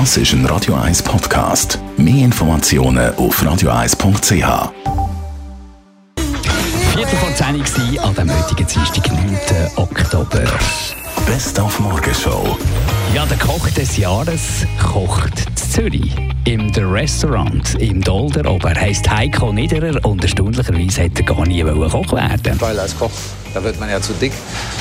Das ist ein Radio 1 Podcast. Mehr Informationen auf radio1.ch. Viertel vor 10 Uhr an dem heutigen Dienstag, 9. Oktober. Best auf Morgenshow. Ja, der Koch des Jahres kocht in Zürich. Im The Restaurant im Dolder oben. Er heisst Heiko Niederer und erstaunlicherweise hätte er gar nie Koch werden Weil als Koch, da wird man ja zu dick.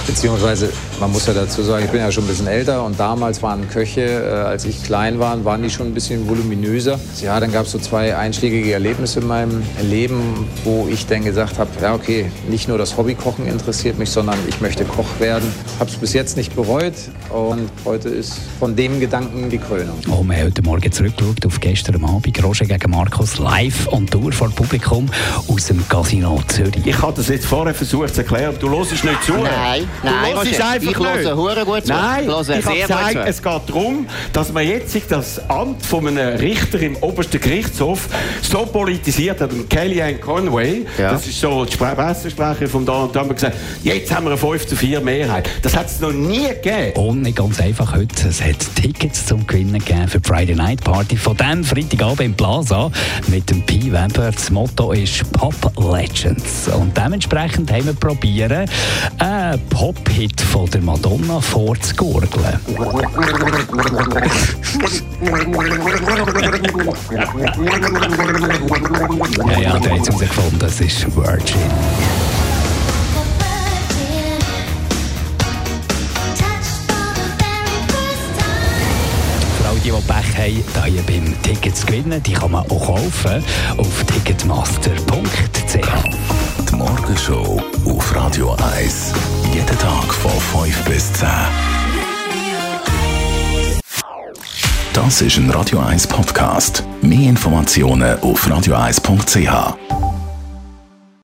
Beziehungsweise, man muss ja dazu sagen, ich bin ja schon ein bisschen älter und damals waren Köche, äh, als ich klein war, waren die schon ein bisschen voluminöser. Ja, dann gab es so zwei einschlägige Erlebnisse in meinem Leben, wo ich dann gesagt habe, ja okay, nicht nur das Hobbykochen interessiert mich, sondern ich möchte Koch werden. Habe es bis jetzt nicht bereut und heute ist von dem Gedanken die Krönung. Oh, wir haben heute Morgen zurückgeschaut auf gestern Abend. Roger gegen Markus live und Tour vor Publikum aus dem Casino Zürich. Ich habe das jetzt vorher versucht zu erklären, du hörst nicht zu. Nein, du nein, hörst Roger, einfach ich höre nicht. hure gut zu. Nein, Ich höre habe gesagt, es geht darum, dass man jetzt sich das Amt von einem Richter im obersten Gerichtshof so politisiert hat. Und Kellyanne Conway, Ja. das ist so die Spre- Pressesprecherin von da und da, haben wir gesagt, jetzt haben wir eine 5 zu 4 Mehrheit. Das hat es noch nie gegeben. Und nicht ganz einfach heute. Es hat Tickets zum Gewinnen gegeben für die Friday Night Party von dem Freitagabend im Plaza mit dem Pi Weber. Das Motto ist Pop Legends. Und dementsprechend haben wir probieren, einen Pop-Hit von der Madonna vorzugurgeln. Ja, ja, der hat herausgefunden, das ist Virgin. Die, die Pech haben, hier beim Ticket zu gewinnen, die kann man auch kaufen auf ticketmaster.ch. Die Morgenshow Radio 1. Jeden Tag von 5 bis 10. Das ist ein Radio 1 Podcast. Mehr Informationen auf radio1.ch.